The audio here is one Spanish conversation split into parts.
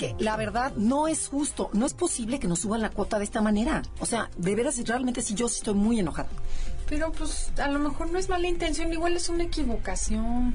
Que la verdad no es justo, no es posible que nos suban la cuota de esta manera. O sea, de veras, realmente sí, yo sí estoy muy enojada. Pero pues a lo mejor no es mala intención, igual es una equivocación.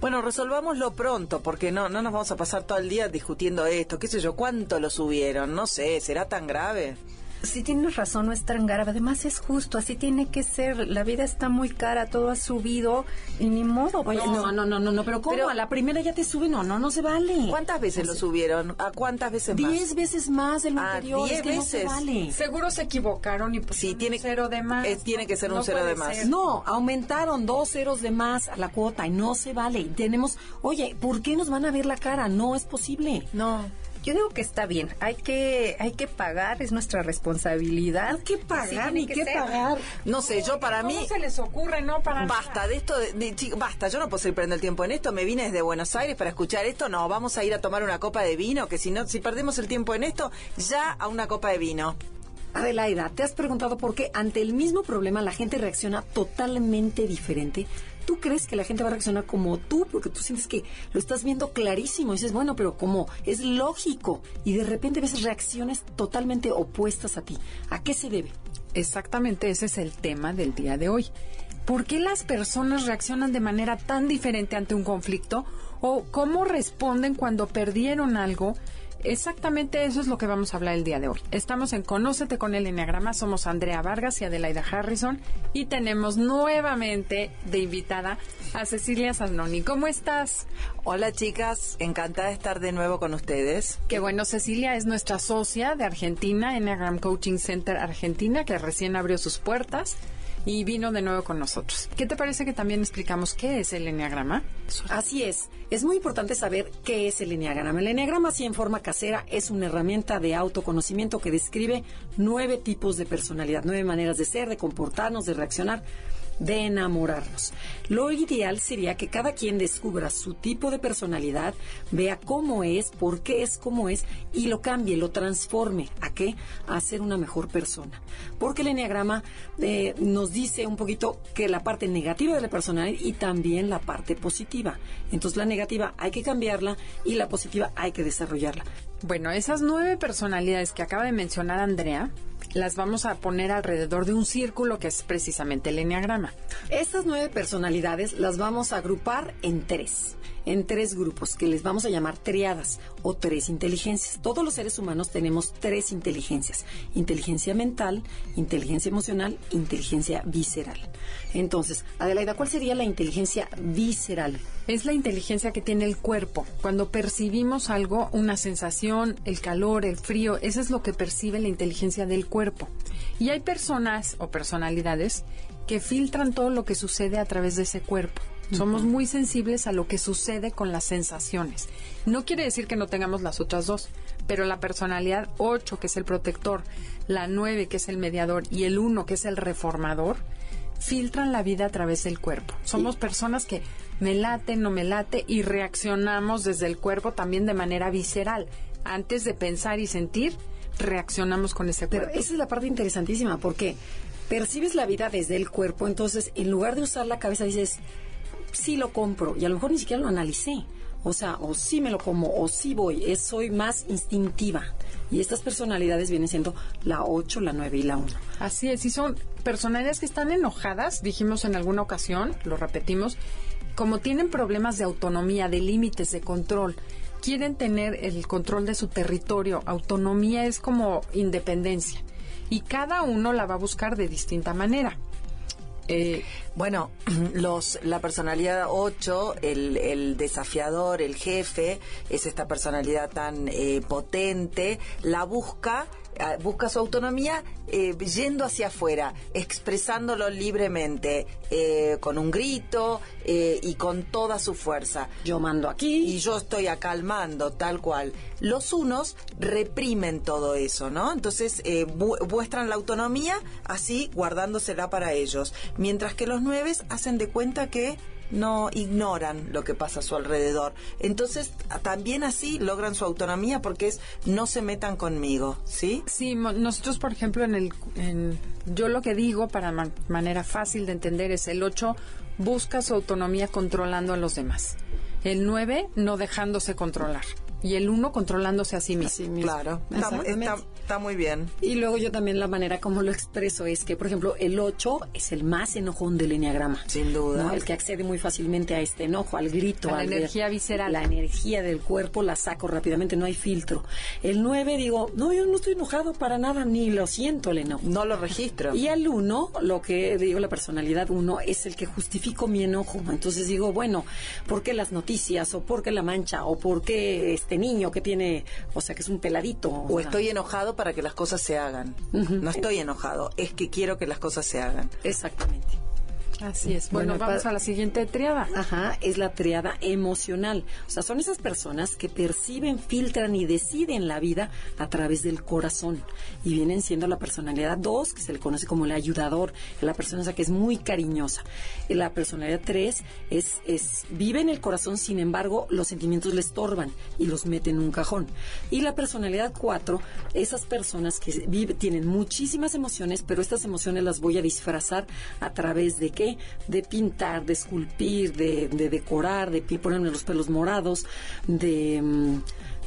Bueno, resolvámoslo pronto, porque no, no nos vamos a pasar todo el día discutiendo esto. ¿Qué sé yo? ¿Cuánto lo subieron? No sé, ¿será tan grave? Sí tienes razón, no es tan grave. Además es justo, así tiene que ser. La vida está muy cara, todo ha subido y ni modo. Oye, no, no, no, no, no, pero ¿cómo? a la primera ya te suben, no, no, no se vale. ¿Cuántas veces lo subieron? ¿A cuántas veces más? Diez veces más de lo Ah, anterior. diez es que no se veces. vale. Seguro se equivocaron y pues Sí, tiene- un cero de más. eh, tiene que ser un No cero de más. ser. No, aumentaron dos ceros de más a la cuota y no se vale. Y Tenemos, oye, ¿por qué nos van a ver la cara? No es posible. No. Yo digo que está bien, hay que, hay que pagar, es nuestra responsabilidad. ¿Qué Así pagar ni que qué ser. pagar? No sé, yo para ¿Cómo mí... se les ocurre, no? Para Basta de esto, de, de- chico, basta, yo no puedo seguir perdiendo el tiempo en esto, me vine desde Buenos Aires para escuchar esto, no, vamos a ir a tomar una copa de vino, que si no, si perdemos el tiempo en esto, ya a una copa de vino. Adelaida, ¿te has preguntado por qué ante el mismo problema la gente reacciona totalmente diferente? ¿Tú crees que la gente va a reaccionar como tú? Porque tú sientes que lo estás viendo clarísimo. Y dices, bueno, pero como es lógico. Y de repente ves reacciones totalmente opuestas a ti. ¿A qué se debe? Exactamente, ese es el tema del día de hoy. ¿Por qué las personas reaccionan de manera tan diferente ante un conflicto? ¿O cómo responden cuando perdieron algo? Exactamente eso es lo que vamos a hablar el día de hoy. Estamos en Conócete con el Enneagrama, somos Andrea Vargas y Adelaida Harrison y tenemos nuevamente de invitada a Cecilia Zanoni. ¿Cómo estás? Hola chicas, encantada de estar de nuevo con ustedes. Qué bueno, Cecilia es nuestra socia de Argentina, Enneagram Coaching Center Argentina, que recién abrió sus puertas y vino de nuevo con nosotros. ¿Qué te parece que también explicamos qué es el Enneagrama? Así es. Es muy importante saber qué es el Enneagrama. El Enneagrama, así en forma casera, es una herramienta de autoconocimiento que describe nueve tipos de personalidad, nueve maneras de ser, de comportarnos, de reaccionar, de enamorarnos. Lo ideal sería que cada quien descubra su tipo de personalidad, vea cómo es, por qué es como es y lo cambie, lo transforme. ¿A qué? A ser una mejor persona. Porque el Enneagrama eh, nos dice un poquito que la parte negativa de la personalidad y también la parte positiva. Entonces la negativa hay que cambiarla y la positiva hay que desarrollarla. Bueno, esas nueve personalidades que acaba de mencionar Andrea, las vamos a poner alrededor de un círculo que es precisamente el Enneagrama. Estas nueve personalidades las vamos a agrupar en tres, en tres grupos que les vamos a llamar triadas o tres inteligencias. Todos los seres humanos tenemos tres inteligencias, inteligencia mental, inteligencia emocional, inteligencia visceral. Entonces, Adelaida, ¿cuál sería la inteligencia visceral? Es la inteligencia que tiene el cuerpo. Cuando percibimos algo, una sensación, el calor, el frío, eso es lo que percibe la inteligencia del cuerpo. Y hay personas o personalidades que filtran todo lo que sucede a través de ese cuerpo. Somos muy sensibles a lo que sucede con las sensaciones. No quiere decir que no tengamos las otras dos, pero la personalidad 8, que es el protector, la 9, que es el mediador, y el 1, que es el reformador, filtran la vida a través del cuerpo. Somos personas que me late, no me late y reaccionamos desde el cuerpo también de manera visceral. Antes de pensar y sentir, reaccionamos con ese Pero cuerpo. esa es la parte interesantísima porque percibes la vida desde el cuerpo, entonces en lugar de usar la cabeza dices, sí lo compro y a lo mejor ni siquiera lo analicé. O sea, o sí me lo como, o sí voy, es, soy más instintiva. Y estas personalidades vienen siendo la 8, la 9 y la 1. Así es, y son personalidades que están enojadas, dijimos en alguna ocasión, lo repetimos, como tienen problemas de autonomía, de límites, de control, quieren tener el control de su territorio. Autonomía es como independencia. Y cada uno la va a buscar de distinta manera. Eh, Bueno, los, la personalidad 8, el, el desafiador, el jefe, es esta personalidad tan eh, potente, la busca busca su autonomía eh, yendo hacia afuera, expresándolo libremente, eh, con un grito eh, y con toda su fuerza. Yo mando aquí. Y yo estoy acalmando, tal cual. Los unos reprimen todo eso, ¿no? Entonces muestran la autonomía así guardándosela para ellos. Mientras que los nueves hacen de cuenta que no ignoran lo que pasa a su alrededor. Entonces, también así logran su autonomía porque es no se metan conmigo, ¿sí? Sí, nosotros, por ejemplo, en el. en- yo lo que digo para man- manera fácil de entender es el 8 busca su autonomía controlando a los demás. El 9 no dejándose controlar. Y el 1 controlándose a sí mismo. Así mismo. Claro, está, mu- Exactamente. está- está muy bien. Y luego yo también la manera como lo expreso es que, por ejemplo, el 8 es el más enojón del enneagrama. Sin duda. ¿no? El que accede muy fácilmente a este enojo, al grito. A la ver- energía visceral. La energía del cuerpo la saco rápidamente, no hay filtro. El 9 digo, no, yo no estoy enojado para nada, ni lo siento el enojo. No lo registro. Y al uno, lo que digo, la personalidad uno, es el que justifico mi enojo. Entonces digo, bueno, ¿por qué las noticias? ¿O por qué la mancha? ¿O por qué este niño que tiene, o sea, que es un peladito? O sea, estoy enojado para que las cosas se hagan. No estoy enojado, es que quiero que las cosas se hagan. Exactamente. Así es. Bueno, Bueno, vamos a la siguiente triada. Ajá, es la triada emocional. O sea, son esas personas que perciben, filtran y deciden la vida a través del corazón. Y vienen siendo la personalidad 2, que se le conoce como el ayudador, la persona esa que es muy cariñosa. La personalidad 3 es, es, vive en el corazón, sin embargo, los sentimientos le estorban y los mete en un cajón. Y la personalidad 4, esas personas que vive- tienen muchísimas emociones, pero estas emociones las voy a disfrazar a través de qué? De pintar, de esculpir, de, de decorar, de ponerme los pelos morados, de... mm,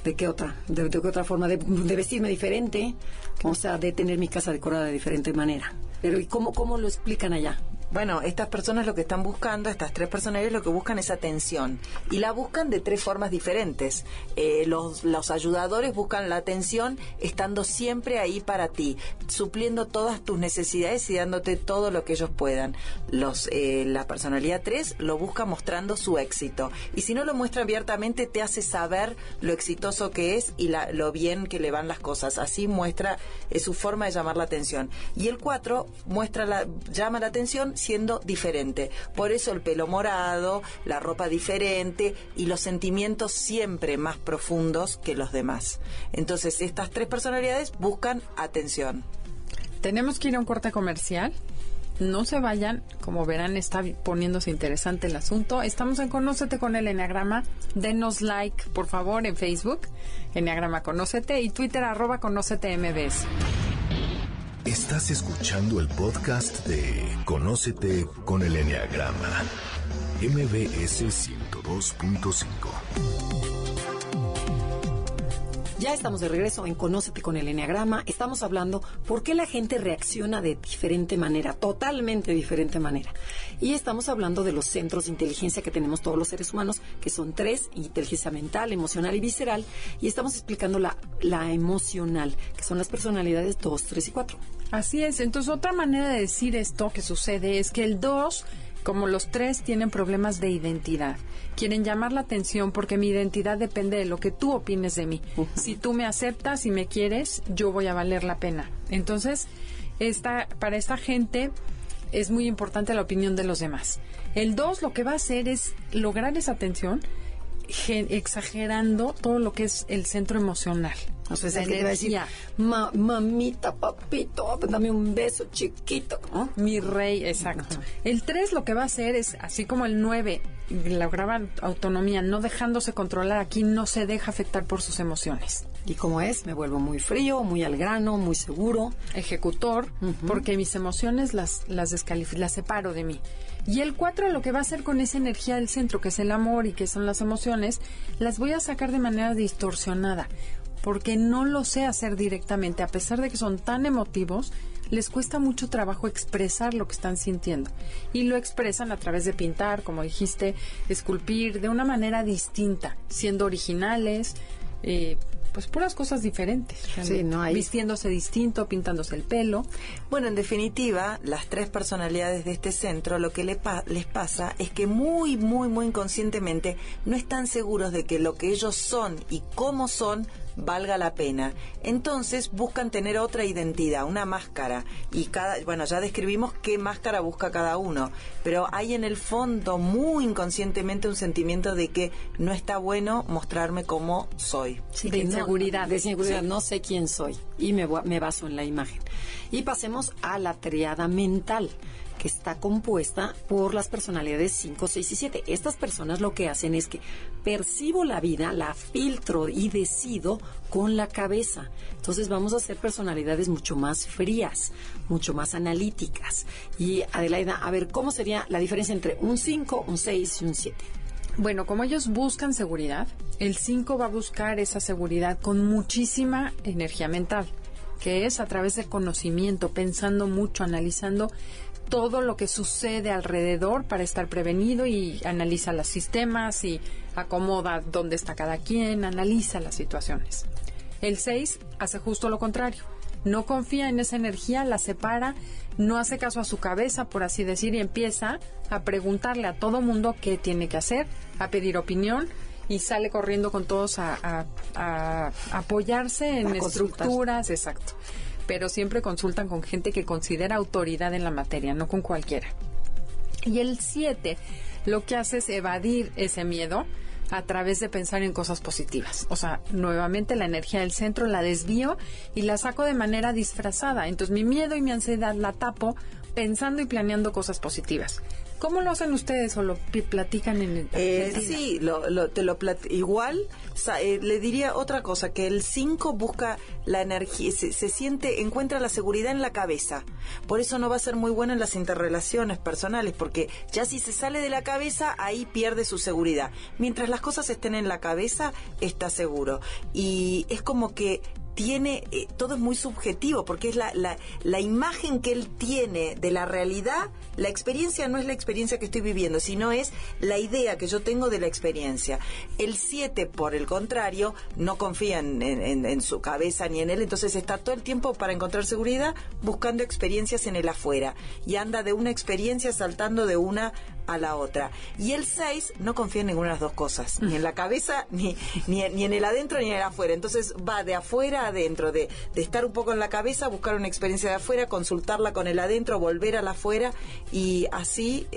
¿De qué otra? ¿De, qué otra forma? De, de vestirme diferente, o sea, de tener mi casa decorada de diferente manera. Pero ¿y cómo, cómo lo explican allá? Bueno, estas personas lo que están buscando, estas tres personalidades lo que buscan es atención. Y la buscan de tres formas diferentes. Eh, los, los ayudadores buscan la atención estando siempre ahí para ti, supliendo todas tus necesidades y dándote todo lo que ellos puedan. Los, eh, la personalidad 3 lo busca mostrando su éxito. Y si no lo muestra abiertamente, te hace saber lo exitoso que es y la- lo bien que le van las cosas. Así muestra, es su forma de llamar la atención. Y el 4 muestra la, llama la atención siendo diferente. Por eso el pelo morado, la ropa diferente y los sentimientos siempre más profundos que los demás. Entonces, estas tres personalidades buscan atención. Tenemos que ir a un corte comercial. No se vayan, como verán está poniéndose interesante el asunto. Estamos en Conócete con el Enneagrama. Denos like, por favor, en Facebook, Enneagrama Conócete, y Twitter, arroba Conócete MBS. Estás escuchando el podcast de Conócete con el Enneagrama. MBS 102.5. Ya estamos de regreso en Conócete con el Enneagrama. Estamos hablando por qué la gente reacciona de diferente manera, totalmente diferente manera. Y estamos hablando de los centros de inteligencia que tenemos todos los seres humanos, que son tres, inteligencia mental, emocional y visceral. Y estamos explicando la, la emocional, que son las personalidades 2, 3 y 4. Así es. Entonces, otra manera de decir esto que sucede es que el 2, como los tres, tienen problemas de identidad. Quieren llamar la atención porque mi identidad depende de lo que tú opines de mí. Si tú me aceptas y me quieres, yo voy a valer la pena. Entonces, esta, para esta gente es muy importante la opinión de los demás. El 2 lo que va a hacer es lograr esa atención exagerando todo lo que es el centro emocional. O sea, es el que te va a decir. "Ma- mamita, papito, dame un beso chiquito. ¿no? Mi rey, exacto. El 3 lo que va a hacer es, así como el 9 lograba autonomía, no dejándose controlar, aquí no se deja afectar por sus emociones. Y como es, me vuelvo muy frío, muy al grano, muy seguro. Ejecutor, porque mis emociones las, las descalifico, las separo de mí. Y el 4 lo que va a hacer con esa energía del centro, que es el amor y que son las emociones, las voy a sacar de manera distorsionada, porque no lo sé hacer directamente, a pesar de que son tan emotivos, les cuesta mucho trabajo expresar lo que están sintiendo. Y lo expresan a través de pintar, como dijiste, esculpir, de una manera distinta, siendo originales, eh, pues puras cosas diferentes. realmente. no hay- Vistiéndose distinto, pintándose el pelo. Bueno, en definitiva, las tres personalidades de este centro lo que le pa- les pasa es que muy, muy, muy inconscientemente no están seguros de que lo que ellos son y cómo son valga la pena. Entonces buscan tener otra identidad, una máscara. Y cada, bueno, ya describimos qué máscara busca cada uno, pero hay en el fondo muy inconscientemente un sentimiento de que no está bueno mostrarme como soy. de inseguridad. de inseguridad, no sé quién soy y me, me baso en la imagen. Y pasemos a la triada mental que está compuesta por las personalidades 5, 6 y 7. Estas personas lo que hacen es que percibo la vida, la filtro y decido con la cabeza. Entonces vamos a ser personalidades mucho más frías, mucho más analíticas. Y Adelaida, a ver, ¿cómo sería la diferencia entre un 5, un 6 y un 7? Bueno, como ellos buscan seguridad, el 5 va a buscar esa seguridad con muchísima energía mental, que es a través del conocimiento, pensando mucho, analizando todo lo que sucede alrededor para estar prevenido y analiza los sistemas y acomoda dónde está cada quien, analiza las situaciones. El 6 hace justo lo contrario. No confía en esa energía, la separa, no hace caso a su cabeza, por así decir, y empieza a preguntarle a todo mundo qué tiene que hacer, a pedir opinión y sale corriendo con todos a, apoyarse en estructuras, exacto pero siempre consultan con gente que considera autoridad en la materia, no con cualquiera. Y el 7 lo que hace es evadir ese miedo a través de pensar en cosas positivas. O sea, nuevamente la energía del centro la desvío y la saco de manera disfrazada. Entonces mi miedo y mi ansiedad la tapo pensando y planeando cosas positivas. ¿Cómo lo hacen ustedes o lo platican en el eh, Sí, lo, te lo igual eh, le diría otra cosa, que el 5 busca la energía, se, siente, encuentra la seguridad en la cabeza. Por eso no va a ser muy bueno en las interrelaciones personales, porque ya si se sale de la cabeza, ahí pierde su seguridad. Mientras las cosas estén en la cabeza, está seguro. Y es como que tiene, eh, todo es muy subjetivo, porque es la, la, la, imagen que él tiene de la realidad, la experiencia no es la experiencia que estoy viviendo, sino es la idea que yo tengo de la experiencia. El 7, por el contrario, no confía en, en, su cabeza ni en él, entonces está todo el tiempo para encontrar seguridad buscando experiencias en el afuera y anda de una experiencia saltando de una a la otra. Y el 6 no confía en ninguna de las dos cosas, ni en la cabeza, ni, ni, ni en el adentro, ni en el afuera. Entonces va de afuera a adentro, de, de estar un poco en la cabeza, buscar una experiencia de afuera, consultarla con el adentro, volver a la afuera y así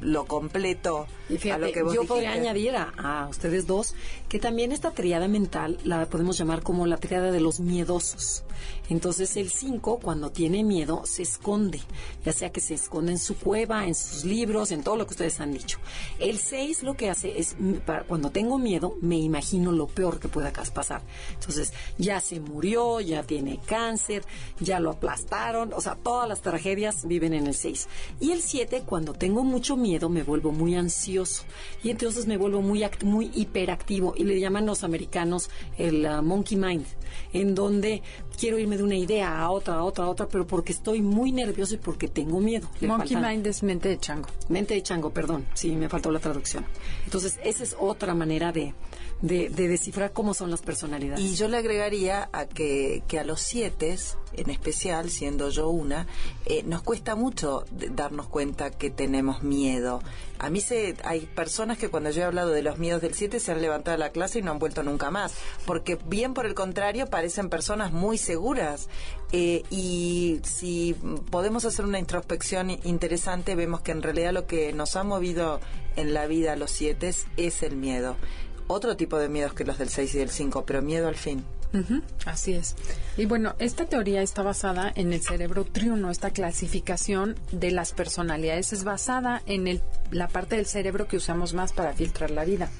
lo completo a lo que vos Yo podría añadir a, a, ustedes dos que también esta triada mental la podemos llamar como la triada de los miedosos. Entonces el 5 cuando tiene miedo se esconde, ya sea que se esconde en su cueva, en sus libros, en todo lo que ustedes han dicho. El 6 lo que hace es, cuando tengo miedo, me imagino lo peor que pueda pasar. Entonces, ya se murió, ya tiene cáncer, ya lo aplastaron, o sea, todas las tragedias viven en el 6. Y el 7, cuando tengo mucho miedo, me vuelvo muy ansioso y entonces me vuelvo muy, muy hiperactivo y le llaman los americanos el uh, monkey mind, en donde quiero irme de una idea a otra, a otra, a otra, pero porque estoy muy nervioso y porque tengo miedo. monkey mind es mente de chango. Mente de chango, perdón, sí, me faltó la traducción. Entonces, esa es otra manera de, de, descifrar cómo son las personalidades. Y yo le agregaría a que, que a los siete, en especial, siendo yo una, eh, nos cuesta mucho darnos cuenta que tenemos miedo. A mí se, hay personas que cuando yo he hablado de los miedos del 7 se han levantado de la clase y no han vuelto nunca más, porque bien por el contrario parecen personas muy seguras. Eh, y si podemos hacer una introspección interesante, vemos que en realidad lo que nos ha movido en la vida a los 7 es el miedo otro tipo de miedos que los del 6 y del 5, pero miedo al fin. así es. Y bueno, esta teoría está basada en el cerebro triuno, esta clasificación de las personalidades es basada en el, la parte del cerebro que usamos más para filtrar la vida.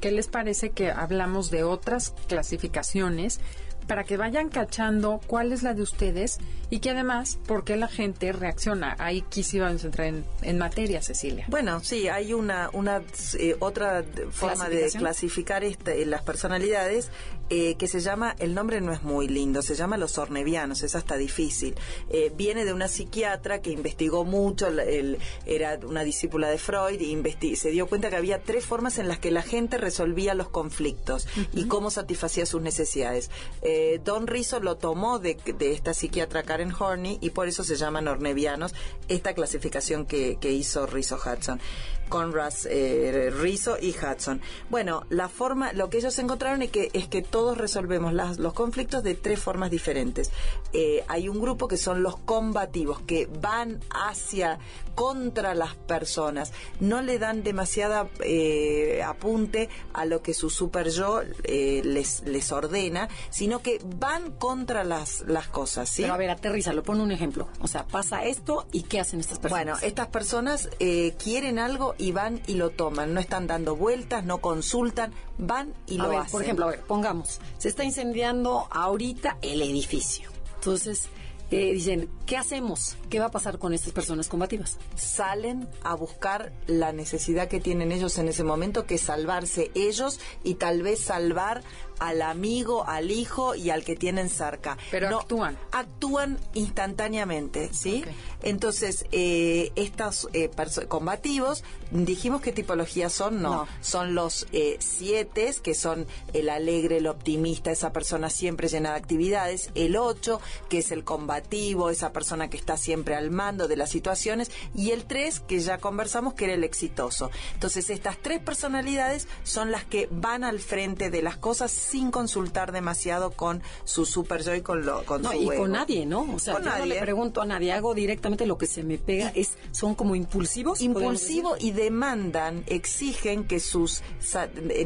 ¿Qué les parece que hablamos de otras clasificaciones para que vayan cachando cuál es la de ustedes y que además, por qué la gente reacciona. Ahí quisiéramos entrar en, en materia, Cecilia. Bueno, sí, hay una, una eh, otra forma de clasificar este, las personalidades eh, que se llama, el nombre no es muy lindo, se llama los ornevianos, es hasta difícil. Eh, viene de una psiquiatra que investigó mucho, el, era una discípula de Freud, y se dio cuenta que había tres formas en las que la gente resolvía los conflictos y cómo satisfacía sus necesidades. Eh, Don Rizzo lo tomó de, esta psiquiatra Karen Horney y por eso se llaman ornevianos, esta clasificación que, hizo Rizzo Hudson. Conrad eh, Rizzo y Hudson. Bueno, la forma, lo que ellos encontraron es que, es que todos resolvemos las- los conflictos de tres formas diferentes. Eh, hay un grupo que son los combativos, que van hacia, contra las personas, no le dan demasiada eh, apunte a lo que su super yo eh, les, les ordena, sino que van contra las, las cosas, ¿sí? Pero a ver, aterrízalo, pon un ejemplo. O sea, pasa esto y ¿qué hacen estas personas? Bueno, estas personas eh, quieren algo y van y lo toman, no están dando vueltas, no consultan, van y a lo ver, hacen. por ejemplo, a ver, pongamos, se está incendiando ahorita el edificio. Entonces, eh, dicen, ¿qué hacemos? ¿Qué va a pasar con estas personas combativas? salen a buscar la necesidad que tienen ellos en ese momento, que es salvarse ellos y tal vez salvar al amigo, al hijo y al que tienen cerca. Pero actúan. Actúan instantáneamente, ¿sí? Entonces, eh, estos eh, perso- combativos, dijimos qué tipología son, no. No. Son los eh, siete, que son el alegre, el optimista, esa persona siempre llena de actividades. El ocho, que es el combativo, esa persona que está siempre al mando de las situaciones. Y el tres, que ya conversamos, que era el exitoso. Entonces, estas tres personalidades son las que van al frente de las cosas sin consultar demasiado con su super yo y con, lo, con No, su y con nadie, ¿no? O sea, Con yo no le nadie. pregunto a nadie, hago directamente lo que se me pega, es son como impulsivos. impulsivo y demandan, exigen que sus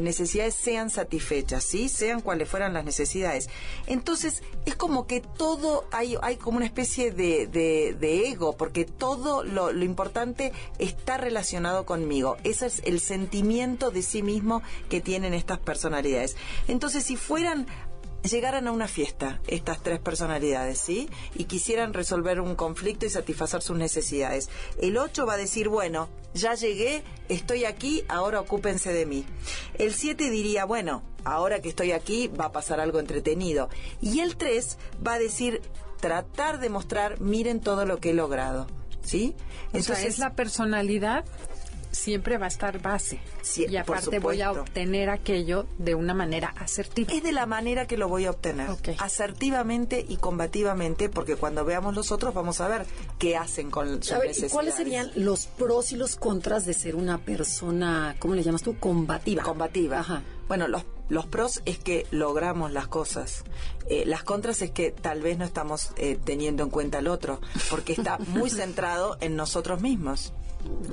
necesidades sean satisfechas, ¿sí? Sean cuales fueran las necesidades. Entonces, es como que todo, hay, hay como una especie de, de- de ego, porque todo lo, lo importante está relacionado conmigo. Ese es el sentimiento de sí mismo que tienen estas personalidades. Entonces, si fueran llegaran a una fiesta estas tres personalidades, ¿sí? Y quisieran resolver un conflicto y satisfacer sus necesidades. El 8 va a decir, bueno, ya llegué, estoy aquí, ahora ocúpense de mí. El 7 diría, bueno, ahora que estoy aquí va a pasar algo entretenido. Y el 3 va a decir, tratar de mostrar, miren todo lo que he logrado, ¿sí? O sea, es la personalidad siempre va a estar base. Sí, y aparte voy a obtener aquello de una manera asertiva. Es de la manera que lo voy a obtener. Asertivamente y combativamente, porque cuando veamos los otros vamos a ver qué hacen con sus A ver, ¿y necesidades. cuáles serían los pros y los contras de ser una persona, ¿cómo le llamas tú? Combativa. combativa. Ajá. Bueno, los, los pros es que logramos las cosas. Eh, las contras es que tal vez no estamos eh, teniendo en cuenta al otro, porque está muy centrado en nosotros mismos.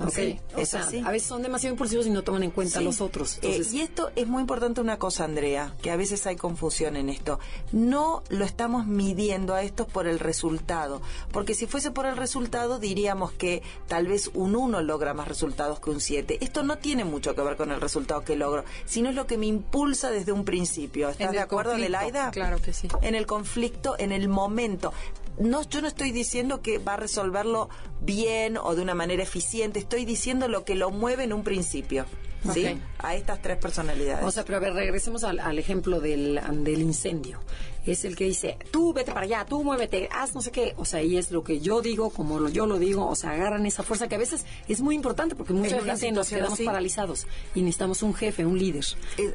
O sea, a veces son demasiado impulsivos y no toman en cuenta a los otros. Eh, y esto es muy importante una cosa, Andrea, que a veces hay confusión en esto. No lo estamos midiendo a esto por el resultado, porque si fuese por el resultado diríamos que tal vez un 1 logra más resultados que un 7. Esto no tiene mucho que ver con el resultado que logro, sino es lo que me impulsa desde un principio. ¿Estás de acuerdo, Adelaida? claro que sí. En el conflicto, en el momento. No, yo no estoy diciendo que va a resolverlo bien o de una manera eficiente, estoy diciendo lo que lo mueve en un principio. ¿Sí? A estas tres personalidades. o sea, pero a ver, regresemos al, al ejemplo del, del incendio. Es el que dice, tú vete para allá, tú muévete, haz no sé qué. O sea, y es lo que yo digo, como lo, yo lo digo. O sea, agarran esa fuerza que a veces es muy importante porque mucha En una gente nos quedamos así. paralizados y necesitamos un jefe, un líder.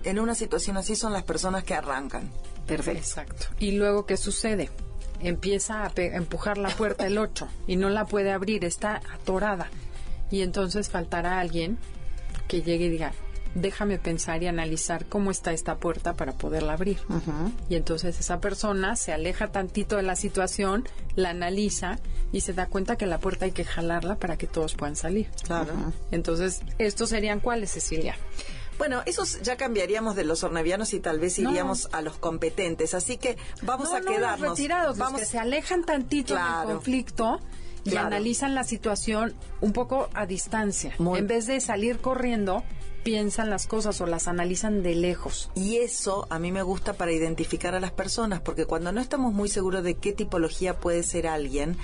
En una situación así son las personas que arrancan. Perfecto. Exacto. Y luego, ¿qué sucede? Empieza a, empujar la puerta el 8 y no la puede abrir, está atorada. Y entonces faltará alguien que llegue y diga, déjame pensar y analizar cómo está esta puerta para poderla abrir. Y entonces esa persona se aleja tantito de la situación, la analiza y se da cuenta que la puerta hay que jalarla para que todos puedan salir. Claro. Entonces, ¿estos serían cuáles, Cecilia? Bueno, esos ya cambiaríamos de los ornavianos y tal vez No. iríamos a los competentes. Así que vamos No, a no, los quedarnos. retirados, los vamos que se alejan tantito Claro. del conflicto y Claro. analizan la situación un poco a distancia. Muy- En vez de salir corriendo, piensan las cosas o las analizan de lejos. Y eso a mí me gusta para identificar a las personas, porque cuando no estamos muy seguros de qué tipología puede ser alguien,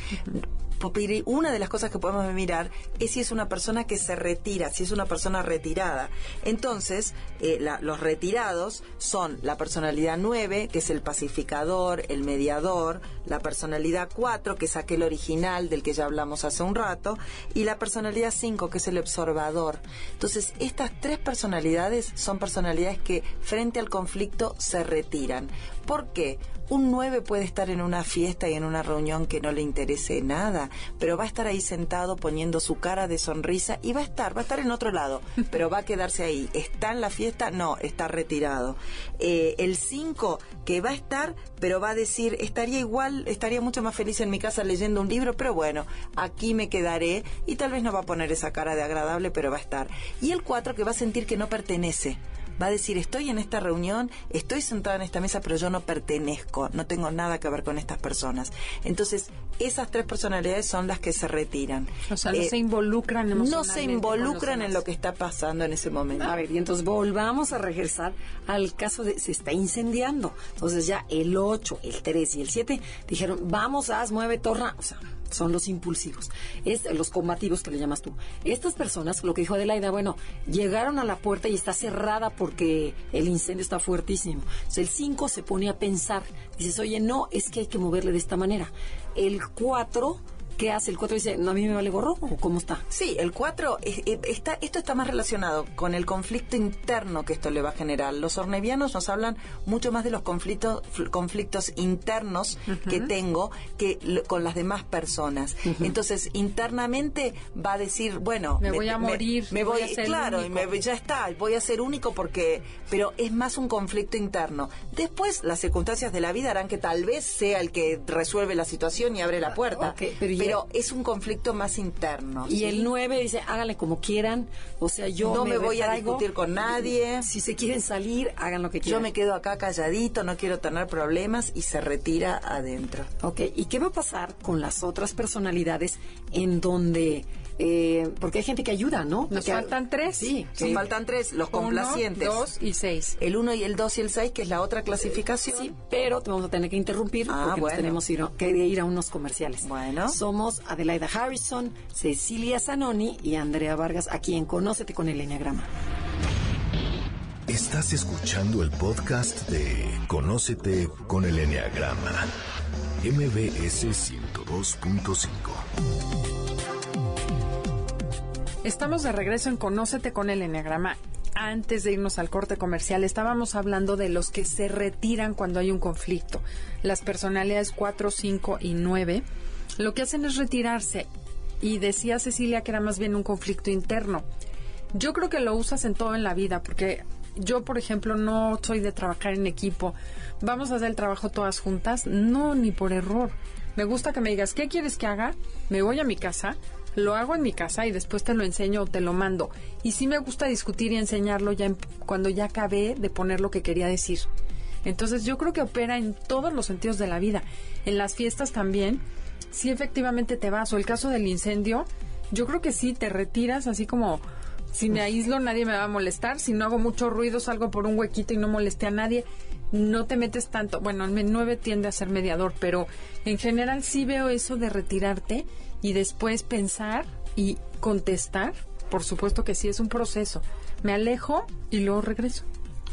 una de las cosas que podemos mirar es si es una persona que se retira, si es una persona retirada. Entonces, eh, los retirados son la personalidad 9, que es el pacificador, el mediador, la personalidad 4, que es aquel original del que ya hablamos hace un rato, y la personalidad 5, que es el observador. Entonces, estas tres tres personalidades son personalidades que frente al conflicto se retiran. ¿Por qué? Un 9 puede estar en una fiesta y en una reunión que no le interese nada, pero va a estar ahí sentado poniendo su cara de sonrisa y va a estar, va a estar en otro lado, pero va a quedarse ahí. ¿Está en la fiesta? No, está retirado. Eh, el 5 que va a estar, pero va a decir, estaría igual, estaría mucho más feliz en mi casa leyendo un libro, pero bueno, aquí me quedaré y tal vez no va a poner esa cara de agradable, pero va a estar. Y el 4 que va a sentir que no pertenece va a decir, estoy en esta reunión, estoy sentada en esta mesa, pero yo no pertenezco, no tengo nada que ver con estas personas. Entonces, esas tres personalidades son las que se retiran. O sea, no eh, se involucran No se involucran en lo que está pasando en ese momento. A ver, y entonces volvamos a regresar al caso de se está incendiando. Entonces ya el 8, el 3 y el 7 dijeron, vamos, haz, mueve, torna. O sea, son los impulsivos, es, los combativos que le llamas tú. Estas personas, lo que dijo Adelaida, bueno, llegaron a la puerta y está cerrada porque el incendio está fuertísimo. el 5 se pone a pensar, dices, oye, no, es que hay que moverle de esta manera. El 4 ¿Qué hace el 4? Dice, no, a mí me vale gorro, ¿o cómo está? Sí, el 4, eh, está, esto está más relacionado con el conflicto interno que esto le va a generar. Los ornevianos nos hablan mucho más de los conflictos, conflictos internos que tengo que con las demás personas. Entonces, internamente va a decir, bueno, me, voy a morir, me, voy, a ser claro, y ya está, voy a ser único porque, pero es más un conflicto interno. Después, las circunstancias de la vida harán que tal vez sea el que resuelve la situación y abre la puerta. pero pero es un conflicto más interno. Y el 9 dice, háganle como quieran, o sea, yo no me, voy a discutir con nadie. Si se quieren salir, hagan lo que quieran. Yo me quedo acá calladito, no quiero tener problemas y se retira adentro. Ok, ¿y qué va a pasar con las otras personalidades en donde eh, porque hay gente que ayuda, ¿no? Nos faltan tres. Sí, nos faltan tres, los complacientes. Uno, dos y seis. El uno y el dos y el seis, que es la otra clasificación. Sí, pero te vamos a tener que interrumpir ah, porque tenemos que ir a unos comerciales. Bueno. Somos Adelaida Harrison, Cecilia Zanoni y Andrea Vargas, aquí en Conócete con el Enneagrama. Estás escuchando el podcast de Conócete con el Enneagrama, MBS 102.5. Estamos de regreso en Conócete con el Enneagrama. Antes de irnos al corte comercial, estábamos hablando de los que se retiran cuando hay un conflicto. Las personalidades 4, 5 y 9 lo que hacen es retirarse. Y decía Cecilia que era más bien un conflicto interno. Yo creo que lo usas en todo en la vida, porque yo, por ejemplo, no soy de trabajar en equipo. Vamos a hacer el trabajo todas juntas. No, ni por error. Me gusta que me digas, ¿qué quieres que haga? Me voy a mi casa, lo hago en mi casa y después te lo enseño o te lo mando. Y sí me gusta discutir y enseñarlo ya cuando ya acabé de poner lo que quería decir. Entonces yo creo que opera en todos los sentidos de la vida. En las fiestas también, sí efectivamente te vas. O el caso del incendio, yo creo que sí, te retiras así como si me aíslo nadie me va a molestar, si no hago mucho ruido salgo por un huequito y no molesté a nadie, no te metes tanto. Bueno, el 9 tiende a ser mediador, pero en general sí veo eso de retirarte y después pensar y contestar, por supuesto que sí, es un proceso. Me alejo y luego regreso.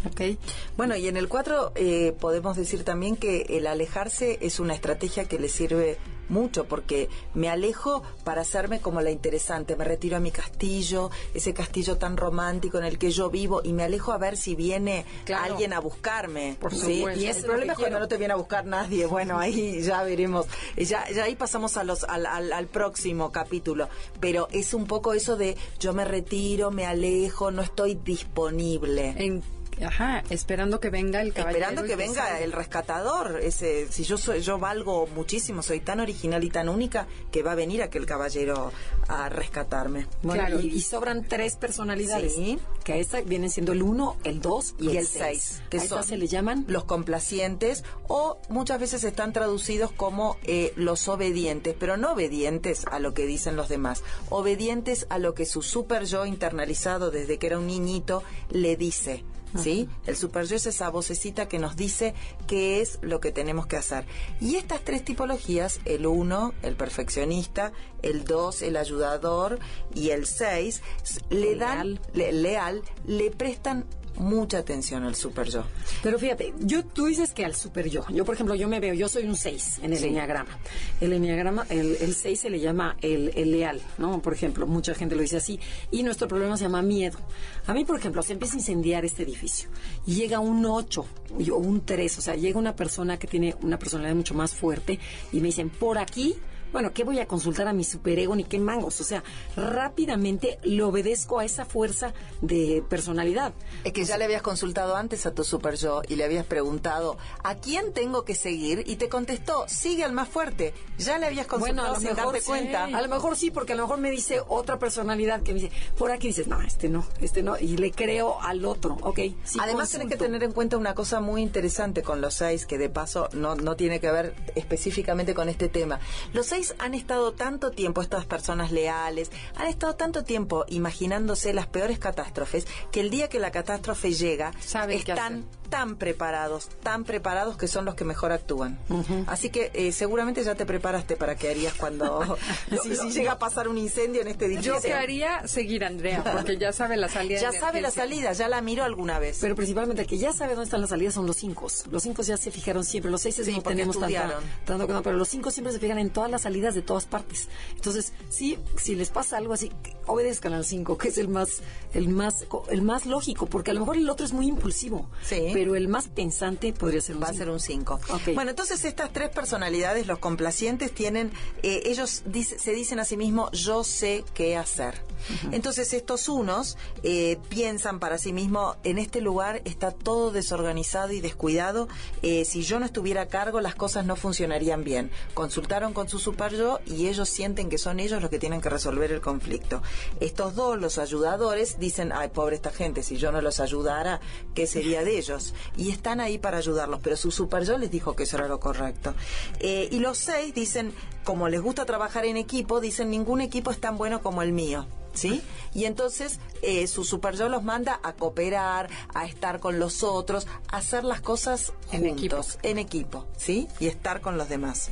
Ok. Bueno, y en el 4 eh, podemos decir también que el alejarse es una estrategia que le sirve mucho porque me alejo para hacerme como la interesante, me retiro a mi castillo, ese castillo tan romántico en el que yo vivo y me alejo a ver si viene alguien a buscarme. Por ¿sí? Y el problema es cuando no te viene a buscar nadie, bueno, ahí ya veremos, ya, ya ahí pasamos a los, al, al, próximo capítulo, pero es un poco eso de yo me retiro, me alejo, no estoy disponible. En Ajá, esperando que venga el caballero. Esperando que venga el rescatador. Ese, si yo soy, yo valgo muchísimo, soy tan original y tan única que va a venir aquel caballero a rescatarme. Bueno, y, sobran tres personalidades. Sí. Que a esta vienen siendo el uno, el dos y, el seis. Que a se le llaman los complacientes o muchas veces están traducidos como eh, los obedientes, pero no obedientes a lo que dicen los demás, obedientes a lo que su super yo internalizado desde que era un niñito le dice. ¿Sí? El super es esa vocecita que nos dice qué es lo que tenemos que hacer. Y estas tres tipologías, el uno, el perfeccionista, el dos, el ayudador y el seis, le dan, leal, le prestan mucha atención al super yo. Pero fíjate, yo, tú dices que al super yo. Yo, por ejemplo, yo me veo, yo soy un 6 en el enneagrama. El enneagrama, el, el 6 se le llama el, el leal, ¿no? Por ejemplo, mucha gente lo dice así. Y nuestro problema se llama miedo. A mí, por ejemplo, se empieza a incendiar este edificio y llega un 8 o un 3, o sea, llega una persona que tiene una personalidad mucho más fuerte y me dicen, por aquí bueno, ¿qué voy a consultar a mi superego ni qué mangos? O sea, rápidamente le obedezco a esa fuerza de personalidad. Es que ya le habías consultado antes a tu super yo y le habías preguntado, ¿a quién tengo que seguir? Y te contestó, sigue al más fuerte. Ya le habías consultado bueno, a lo sin mejor darte sí. cuenta. A lo mejor sí, porque a lo mejor me dice otra personalidad que me dice, por aquí dices, no, este no, este no, y le creo al otro, ok. sí Además, tenés que tener en cuenta una cosa muy interesante con los seis, que de paso no, no tiene que ver específicamente con este tema. Los seis han estado tanto tiempo, estas personas leales, han estado tanto tiempo imaginándose las peores catástrofes, que el día que la catástrofe llega, Saben qué están tan preparados, tan preparados que son los que mejor actúan. Así que eh, seguramente ya te preparaste para qué harías cuando si, si llega a pasar un incendio en este edificio. Yo que haría seguir a Andrea, porque ya sabe la salida. Ya sabe la salida, ya la miró alguna vez. Pero principalmente el que ya sabe dónde están las salidas son los cinco. Los cinco ya se fijaron siempre. Los seis Sí, no tenemos tanta, tanto que no, pero los cinco siempre se fijan en todas las salidas de todas partes. Entonces, sí, si les pasa algo así, obedezcan al cinco, que es el más, el más, el más lógico, porque a lo mejor el otro es muy impulsivo. Sí. Pero el más pensante podría ser un Va a ser un 5. Ok. Bueno, entonces estas tres personalidades, los complacientes, tienen, eh, ellos dice- se dicen a sí mismos, yo sé qué hacer. Entonces estos unos eh, piensan para sí mismos, en este lugar está todo desorganizado y descuidado, eh, si yo no estuviera a cargo las cosas no funcionarían bien. Consultaron con su super yo y ellos sienten que son ellos los que tienen que resolver el conflicto. Estos dos, los ayudadores, dicen, ay, pobre esta gente, si yo no los ayudara, ¿qué sería de ellos? Y están ahí para ayudarlos, pero su super yo les dijo que eso era lo correcto. Eh, y los seis dicen, como les gusta trabajar en equipo, dicen, ningún equipo es tan bueno como el mío. ¿Sí? Y entonces eh, su super yo los manda a cooperar, a estar con los otros, a hacer las cosas En equipo. juntos, en equipo, ¿sí? Y estar con los demás.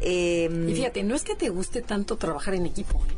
Eh, Y fíjate, no es que te guste tanto trabajar en equipo, ¿eh?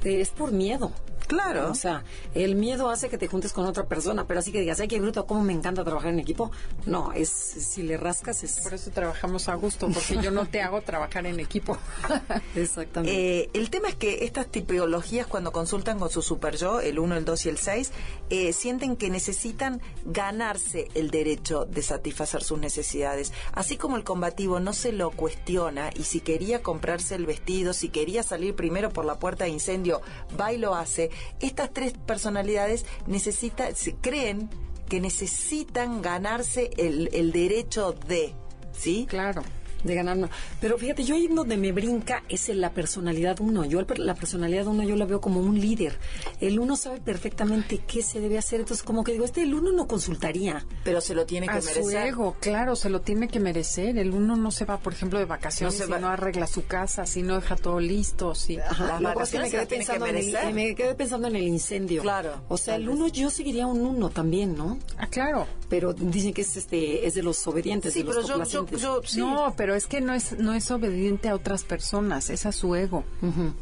Te- es por miedo. Claro. O sea, el miedo hace que te juntes con otra persona, pero así que digas, ay, qué bruto, cómo me encanta trabajar en equipo. No, es, si le rascas es... Por eso trabajamos a gusto, porque yo no te hago trabajar en equipo. Exactamente. Eh, el tema es que estas tipologías cuando consultan con su super yo, el 1, el 2 y el 6, eh, sienten que necesitan ganarse el derecho de satisfacer sus necesidades. Así como el combativo no se lo cuestiona y si quería comprarse el vestido, si quería salir primero por la puerta de incendio, va y lo hace, estas tres personalidades necesitan, se- creen que necesitan ganarse el, el derecho de, ¿sí? Claro, de ganar no. Pero fíjate, yo ahí donde me brinca es en la personalidad uno. Yo la personalidad uno yo la veo como un líder. El uno sabe perfectamente qué se debe hacer. Entonces, como que digo, este el uno no consultaría. Pero se lo tiene que A su merecer. ego, claro, se lo tiene que merecer. El uno no se va, por ejemplo, de vacaciones No se si va- no arregla su casa, si no deja todo listo, si... Ajá. Las Luego es que me quedé, tiene que pensando en el, me quedé pensando en el incendio. Claro, O sea, el uno, yo seguiría un uno también, ¿no? Ah, claro. Pero dicen que es este es de los obedientes, Sí, de los pero yo, yo, yo sí. No, pero es que no es, no es obediente a otras personas, es a su ego.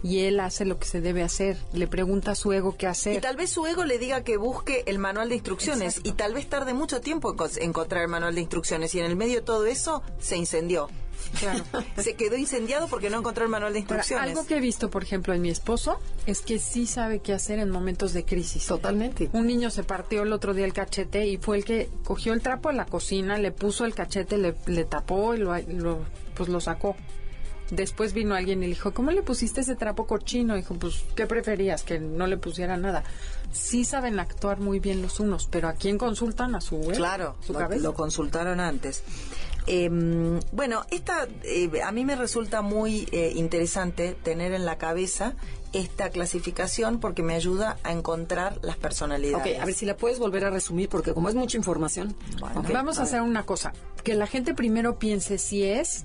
Y él hace lo que se debe hacer. Le pregunta a su ego qué Y hacer. tal vez su ego le diga que busque el manual de instrucciones y tal vez tarde mucho tiempo en encontrar el manual de instrucciones y en el medio de todo eso se incendió. Claro. Se quedó incendiado porque no encontró el manual de Ahora, instrucciones. algo que he visto, por ejemplo, en mi esposo, es que sí sabe qué hacer en momentos de crisis. Totalmente. Un niño se partió el otro día el cachete y fue el que cogió el trapo en la cocina, le puso el cachete, le, le tapó y lo, lo- pues lo sacó. Después vino alguien y le dijo, ¿cómo le pusiste ese trapo cochino? Dijo, pues, ¿qué preferías? Que no le pusiera nada. Sí saben actuar muy bien los unos, pero ¿a quién consultan? A su ego, Claro, su lo, cabeza. lo consultaron antes. Eh, bueno, esta eh, a mí me resulta muy eh, interesante tener en la cabeza esta clasificación porque me ayuda a encontrar las personalidades. Ok, a ver si la puedes volver a resumir, porque como es mucha información. Vamos a hacer una cosa. Que la gente primero piense si es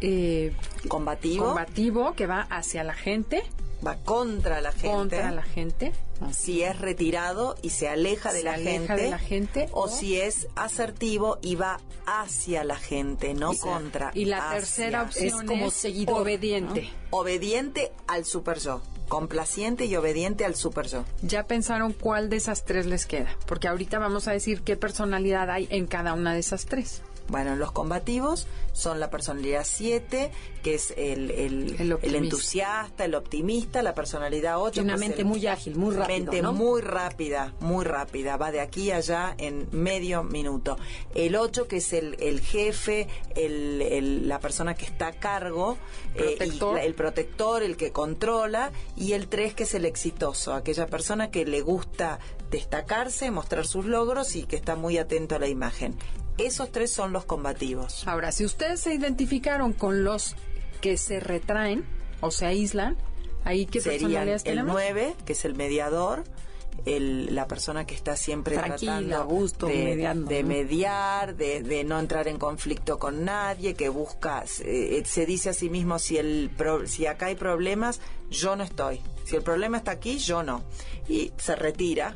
eh, combativo, combativo, que va hacia la gente, va contra la gente. contra la gente. Si es retirado y se aleja de, la, aleja gente, de la gente, o o- si es asertivo y va hacia la gente, no contra. Y la hacia. tercera opción Es como seguidor, obediente. obediente al super yo. complaciente y obediente al super yo. Ya pensaron cuál de esas tres les queda, porque ahorita vamos a decir qué personalidad hay en cada una de esas tres. Bueno, los combativos son la personalidad 7, que es el, el, El el optimista. entusiasta, el optimista, la personalidad 8. Tiene una que es mente muy ágil, muy rápida. Mente ¿no? muy rápida, muy rápida, va de aquí a allá en medio minuto. El 8, que es el, el jefe, el, la persona que está a cargo, eh, y Protector. el protector, el que controla, y el 3, que es el exitoso, aquella persona que le gusta destacarse, mostrar sus logros y que está muy atento a la imagen. Esos tres son los combativos. Ahora, si ustedes se identificaron con los que se retraen o se aíslan, ahí qué Serían el tenemos? 9, que es el mediador, el- la persona que está siempre Tranquila, tratando gusto, de, mediando, de ¿no? mediar, de, de no entrar en conflicto con nadie, que busca, eh, se dice a sí mismo, si, el si acá hay problemas, yo no estoy. Si el problema está aquí, yo no. Y se retira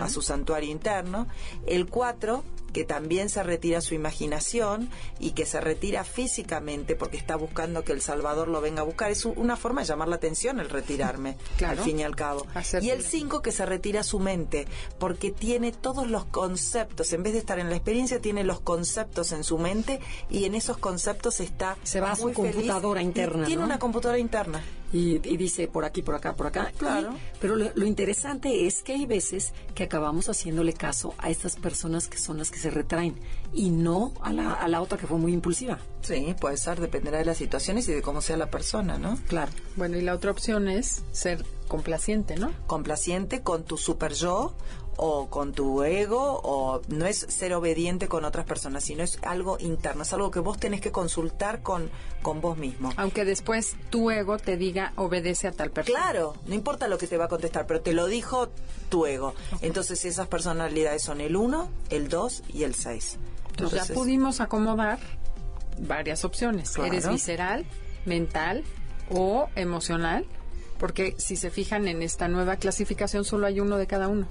a su santuario interno. El 4 que también se retira su imaginación y que se retira físicamente porque está buscando que el Salvador lo venga a buscar. Es una forma de llamar la atención el retirarme, Claro. al fin y al cabo. Y el fila. 5 que se retira su mente porque tiene todos los conceptos, en vez de estar en la experiencia, tiene los conceptos en su mente y en esos conceptos está Se va a su computadora interna, Tiene ¿no? una computadora interna. y, y dice por aquí, por acá, por acá. Claro. Y- pero lo, lo interesante es que hay veces que acabamos haciéndole caso a estas personas que son las que se retraen y no a la, a la otra que fue muy impulsiva. Sí, puede ser, dependerá de las situaciones y de cómo sea la persona, ¿no? Claro. Bueno, y la otra opción es ser complaciente, ¿no? complaciente con tu super yo o con tu ego o no es ser obediente con otras personas, sino es algo interno, es algo que vos tenés que consultar con, con vos mismo. Aunque después tu ego te diga obedece a tal persona. Claro, no importa lo que te va a contestar, pero te lo dijo tu ego. Entonces esas personalidades son el 1, el 2 y el 6. Entonces ya pudimos acomodar varias opciones. Claro. Eres visceral, mental o emocional, porque si se fijan en esta nueva clasificación solo hay uno de cada uno.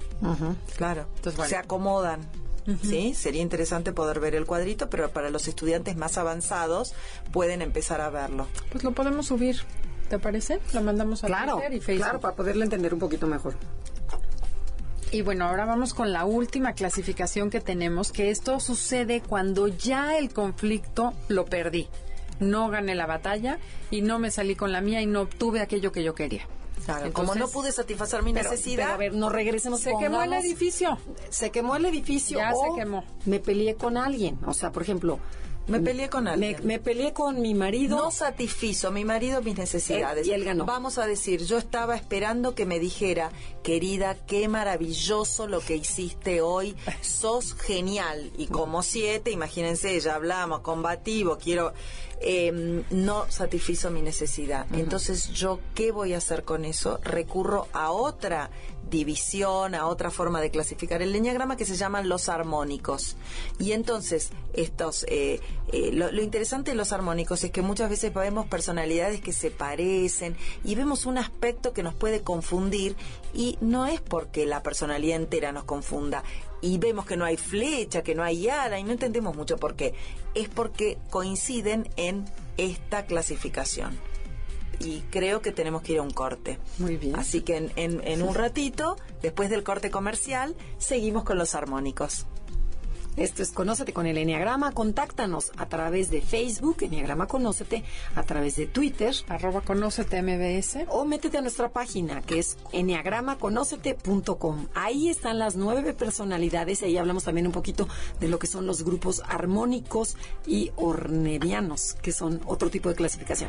Claro, Entonces, bueno. se acomodan. Sí, sería interesante poder ver el cuadrito, pero para los estudiantes más avanzados pueden empezar a verlo. Pues lo podemos subir, ¿te parece? Lo mandamos a Claro, Twitter y Facebook. claro, para poderle entender un poquito mejor. Y bueno, ahora vamos con la última clasificación que tenemos, que esto sucede cuando ya el conflicto lo perdí. No gané la batalla y no me salí con la mía y no obtuve aquello que yo quería. Claro, Entonces, como no pude satisfacer mi Pero, necesidad, pero a ver, no regresemos. Se quemó el edificio. Se quemó el edificio. Ya o se quemó. Me peleé con alguien. O sea, por ejemplo, me peleé con me, alguien. me peleé con mi marido. No satisfizo mi marido mis necesidades. Él- y él ganó. Vamos a decir, yo estaba esperando que me dijera, querida, qué maravilloso lo que hiciste hoy, sos genial. Y como siete, imagínense, ya hablamos, combativo, quiero... eh, no satisfizo mi necesidad. Entonces, ¿yo qué voy a hacer con eso? Recurro a otra división, a otra forma de clasificar el leñagrama que se llaman los armónicos. Y entonces, estos, eh, eh, lo, lo interesante de los armónicos es que muchas veces vemos personalidades que se parecen y vemos un aspecto que nos puede confundir y no es porque la personalidad entera nos confunda y vemos que no hay flecha, que no hay ala y no entendemos mucho por qué. Es porque coinciden en esta clasificación. Y creo que tenemos que ir a un corte. Muy bien. Así que en, en- en un ratito, después del corte comercial, seguimos con los armónicos. Esto es Conócete con el Enneagrama. Contáctanos a través de Facebook, Enneagrama Conócete, a través de Twitter Arroba conócete MBS. o métete a nuestra página que es enneagramaconócete.com. Ahí están las nueve personalidades y ahí hablamos también un poquito de lo que son los grupos armónicos y ornerianos, que son otro tipo de clasificación.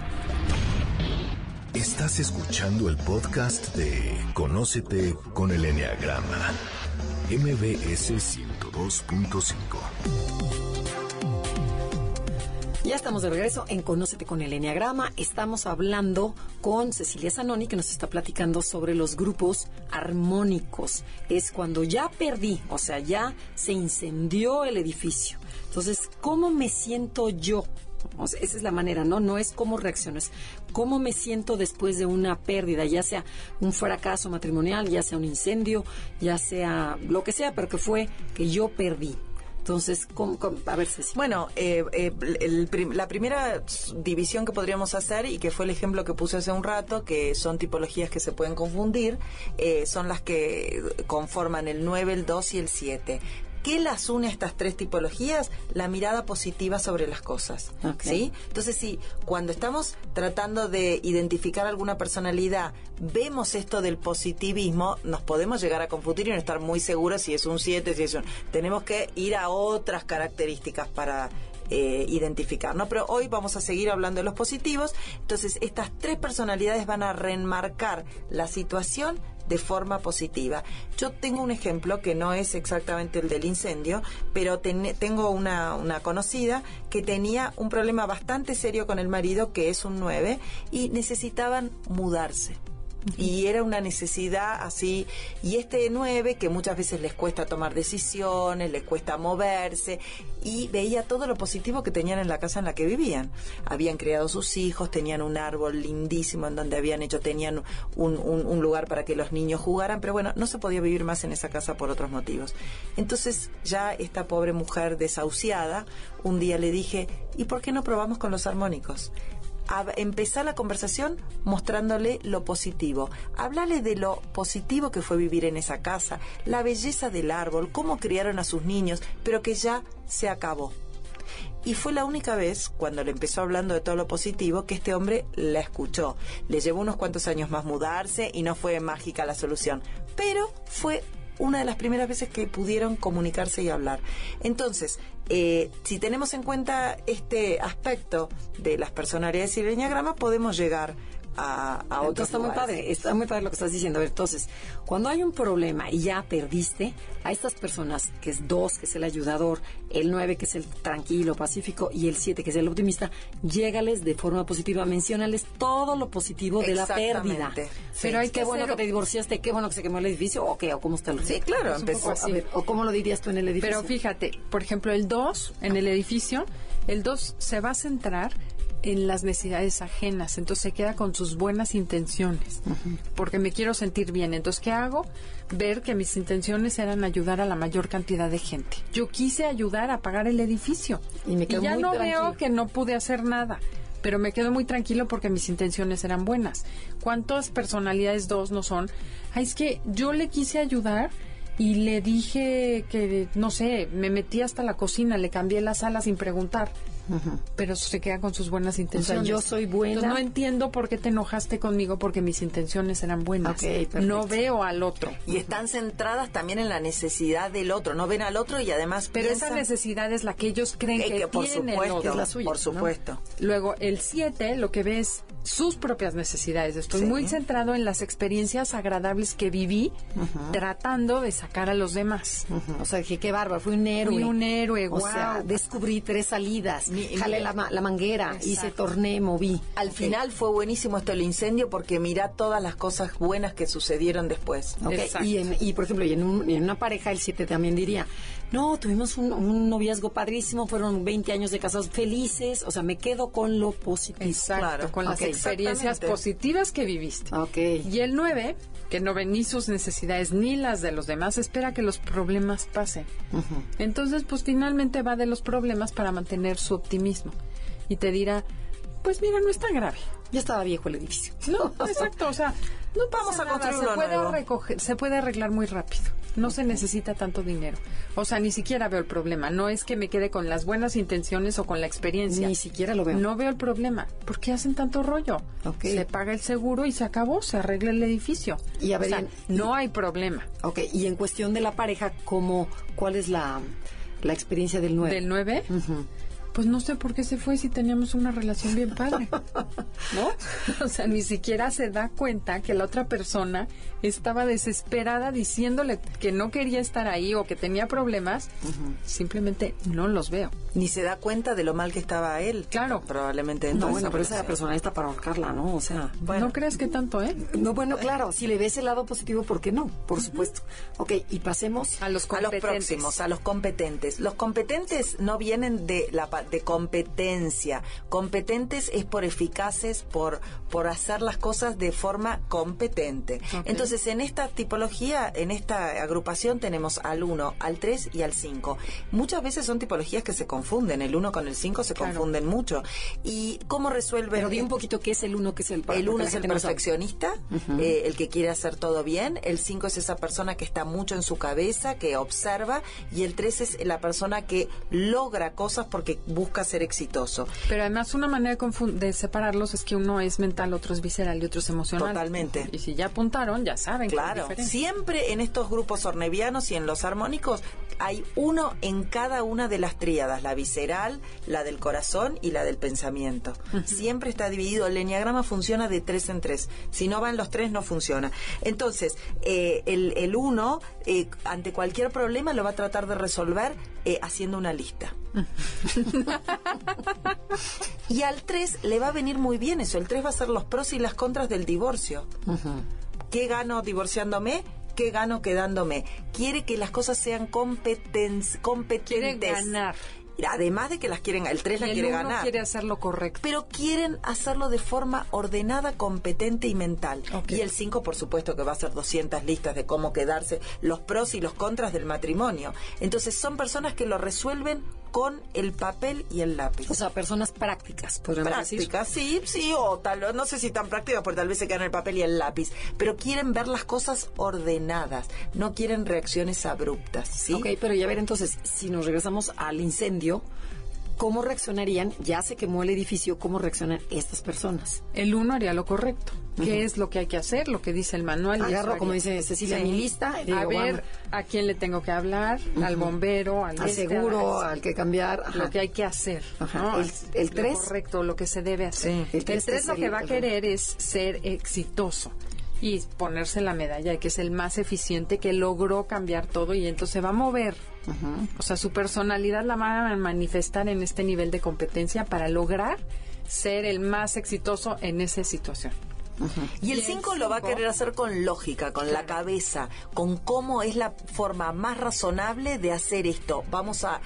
Estás escuchando el podcast de Conócete con el Enneagrama. MBS 102.5. Ya estamos de regreso en Conócete con el Enneagrama. Estamos hablando con Cecilia Zanoni, que nos está platicando sobre los grupos armónicos. Es cuando ya perdí, o sea, ya se incendió el edificio. Entonces, ¿cómo me siento yo? Esa es la manera, ¿no? No es cómo reacciono, es cómo me siento después de una pérdida, ya sea un fracaso matrimonial, ya sea un incendio, ya sea lo que sea, pero que fue que yo perdí. Entonces, ¿cómo, a ver, Ceci. Bueno, eh, eh, el la primera división que podríamos hacer, y que fue el ejemplo que puse hace un rato, que son tipologías que se pueden confundir, eh, son las que conforman el 9, el 2 y el 7. ¿Qué las une a estas tres tipologías? La mirada positiva sobre las cosas. ¿Sí? Entonces, sí, cuando estamos tratando de identificar alguna personalidad, vemos esto del positivismo, nos podemos llegar a confundir y no estar muy seguros si es un 7, si es un... Tenemos que ir a otras características para eh, identificar, ¿no? Pero hoy vamos a seguir hablando de los positivos. Entonces, estas tres personalidades van a reenmarcar la situación de forma positiva. Yo tengo un ejemplo que no es exactamente el del incendio, pero ten- tengo una, una conocida que tenía un problema bastante serio con el marido, que es un 9, y necesitaban mudarse. Y era una necesidad así. Y este 9, que muchas veces les cuesta tomar decisiones, les cuesta moverse, y veía todo lo positivo que tenían en la casa en la que vivían. Habían criado sus hijos, tenían un árbol lindísimo en donde habían hecho, tenían un- un lugar para que los niños jugaran, pero bueno, no se podía vivir más en esa casa por otros motivos. Entonces ya esta pobre mujer desahuciada, un día le dije, ¿y por qué no probamos con los armónicos? Empezar la conversación mostrándole lo positivo. Hablarle de lo positivo que fue vivir en esa casa, la belleza del árbol, cómo criaron a sus niños, pero que ya se acabó. Y fue la única vez, cuando le empezó hablando de todo lo positivo, que este hombre la escuchó. Le llevó unos cuantos años más mudarse y no fue mágica la solución. Pero fue una de las primeras veces que pudieron comunicarse y hablar. Entonces, eh, si tenemos en cuenta este aspecto de las personalidades y el enneagrama, podemos llegar a, a otros está muy padre, está muy padre lo que estás diciendo. A ver, entonces, cuando hay un problema y ya perdiste, a estas personas, que es dos, que es el ayudador, el nueve, que es el tranquilo, pacífico, y el siete, que es el optimista, llégales de forma positiva, menciónales todo lo positivo de la pérdida. Exactamente. Pero Sí. hay qué que bueno ser- que te divorciaste, qué bueno que se quemó el edificio, o qué, o cómo está el Sí, claro, Es un empezó. A ver, o cómo lo dirías tú en el edificio. Pero fíjate, por ejemplo, el 2 en el edificio, el 2 se va a centrar en las necesidades ajenas, entonces se queda con sus buenas intenciones, porque me quiero sentir bien. Entonces, ¿qué hago? Ver que mis intenciones eran ayudar a la mayor cantidad de gente. Yo quise ayudar a pagar el edificio Y me quedo ya muy no tranquilo. veo que no pude hacer nada. Pero me quedo muy tranquilo porque mis intenciones eran buenas. ¿Cuántas personalidades dos no son? Ay, es que yo le quise ayudar y le dije que, no sé, me metí hasta la cocina, le cambié la sala sin preguntar. Pero se queda con sus buenas intenciones. yo soy buena. Entonces, no entiendo por qué te enojaste conmigo porque mis intenciones eran buenas. Ok, perfecto. no veo al otro. Y están centradas también en la necesidad del otro. No ven al otro y además Pero esa piensan necesidad es la que ellos creen eh, que, que por tiene el supuesto, otro. es la suya, por ¿no? supuesto. Luego, el 7 lo que ve es sus propias necesidades. Estoy Sí. muy centrado en las experiencias agradables que viví tratando de sacar a los demás. O sea, dije, qué bárbaro, fui un héroe. Fui un héroe, O sea, descubrí tres salidas, Mi- jalé mi- la, la manguera, Exacto. hice torné, moví. Al final fue buenísimo esto del incendio porque mira todas las cosas buenas que sucedieron después. Ok, Exacto. Y, en- y, por ejemplo, y en, un- en una pareja, el 7 también diría, no, tuvimos un, un noviazgo padrísimo, fueron 20 años de casados felices, o sea, me quedo con lo positivo. Exacto, Claro. con las experiencias positivas que viviste. Ok. Y el 9, que no ve ni sus necesidades ni las de los demás, espera que los problemas pasen. Entonces, pues finalmente va de los problemas para mantener su optimismo. Y te dirá, pues mira, no es tan grave. Ya estaba viejo el edificio. No, exacto, o sea, no Vamos a nada, construir se uno puede nuevo. recoger, se puede arreglar muy rápido. No se necesita tanto dinero. O sea, ni siquiera veo el problema. No es que me quede con las buenas intenciones o con la experiencia. Ni siquiera lo veo. No veo el problema. ¿Por qué hacen tanto rollo? Se paga el seguro y se acabó, se arregla el edificio. Y a ver, O sea, y- no hay problema. Ok, y en cuestión de la pareja, ¿cómo, ¿cuál es la, la experiencia del 9? Del 9, pues no sé por qué se fue si teníamos una relación bien padre. ¿No? O sea, ni siquiera se da cuenta que la otra persona estaba desesperada diciéndole que no quería estar ahí o que tenía problemas. Simplemente no los veo. Ni se da cuenta de lo mal que estaba él. Claro. Probablemente. No, bueno, pero esa persona está para ahorcarla, ¿no? O sea, No crees que tanto, ¿eh? no, bueno, claro, si le ves el lado positivo, ¿por qué no? Por supuesto. Ok, y pasemos. A los A los competentes. próximos, a los competentes. Los competentes no vienen de la, de competencia. Competentes es por eficaces, por, por hacer las cosas de forma competente. Entonces, en esta tipología, en esta agrupación tenemos al 1, al 3 y al 5. Muchas veces son tipologías que se confunden, el 1 con el 5 se confunden mucho. ¿Y cómo resuelven? Pero di un poquito qué es el 1, qué es el El 1 es el perfeccionista, eh, el que quiere hacer todo bien, el 5 es esa persona que está mucho en su cabeza, que observa, y el 3 es la persona que logra cosas porque busca ser exitoso. Pero además una manera de, de separarlos es que uno es mental, otro es visceral y otro es emocional. Totalmente. Y si ya apuntaron, ya saben. Claro. Siempre en estos grupos ornevianos y en los armónicos hay uno en cada una de las tríadas, la visceral, la del corazón y la del pensamiento. Siempre está dividido. El enneagrama funciona de tres en tres. Si no van los tres, no funciona. Entonces, eh, el, uno, eh, ante cualquier problema, lo va a tratar de resolver eh, haciendo una lista. y al 3 le va a venir muy bien eso. El 3 va a ser los pros y las contras del divorcio. ¿Qué gano divorciándome? ¿Qué gano quedándome? Quiere que las cosas sean competentes. Quiere ganar además de que las quieren, el 3 la quiere ganar. quiere hacerlo correcto. Pero quieren hacerlo de forma ordenada, competente y mental. Y el 5, por supuesto, que va a ser 200 listas de cómo quedarse, los pros y los contras del matrimonio. Entonces, son personas que lo resuelven con el papel y el lápiz. O sea, personas prácticas, podríamos prácticas, sí, sí, o tal, no sé si tan prácticas, porque tal vez se quedan el papel y el lápiz, pero quieren ver las cosas ordenadas, no quieren reacciones abruptas, ¿sí? Ok, pero ya ver entonces, si nos regresamos al incendio, ¿cómo reaccionarían? Ya se quemó el edificio, ¿cómo reaccionan estas personas? El uno haría lo correcto. ¿Qué es lo que hay que hacer? Lo que dice el manual. Agarro, como dice Cecilia, mi lista. a ver a quién le tengo que hablar, al bombero, al, este, seguro, al, que cambiar. Lo que hay que hacer. El 3. Correcto, lo que se debe hacer. El 3 lo que va a querer es ser exitoso y ponerse la medalla de que es el más eficiente, que logró cambiar todo y entonces se va a mover. O sea, su personalidad la va a manifestar en este nivel de competencia para lograr ser el más exitoso en esa situación. Y el 5 lo va a querer hacer con lógica, con la cabeza, con cómo es la forma más razonable de hacer esto. Vamos a,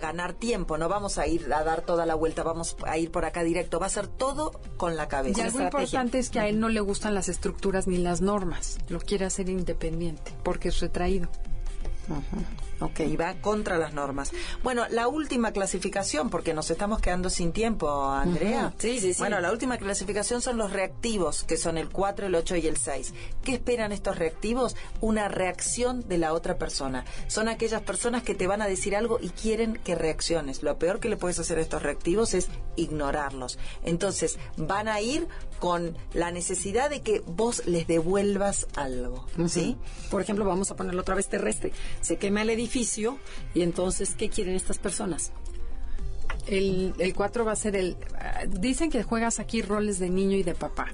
ganar tiempo, no vamos a ir a dar toda la vuelta, vamos a ir por acá directo. Va a ser todo con la cabeza. Y algo importante es que a él no le gustan las estructuras ni las normas. Lo quiere hacer independiente porque es retraído. Ok, y va contra las normas. Bueno, la última clasificación, porque nos estamos quedando sin tiempo, Andrea. Sí, sí, sí. Bueno, la última clasificación son los reactivos, que son el 4, el 8 y el 6. ¿Qué esperan estos reactivos? Una reacción de la otra persona. Son aquellas personas que te van a decir algo y quieren que reacciones. Lo peor que le puedes hacer a estos reactivos es ignorarlos. Entonces, van a ir con la necesidad de que vos les devuelvas algo. ¿Sí? Por ejemplo, vamos a ponerlo otra vez terrestre. Se quema el edificio y entonces, ¿qué quieren estas personas? El, el 4 va a ser el... dicen que juegas aquí roles de niño y de papá.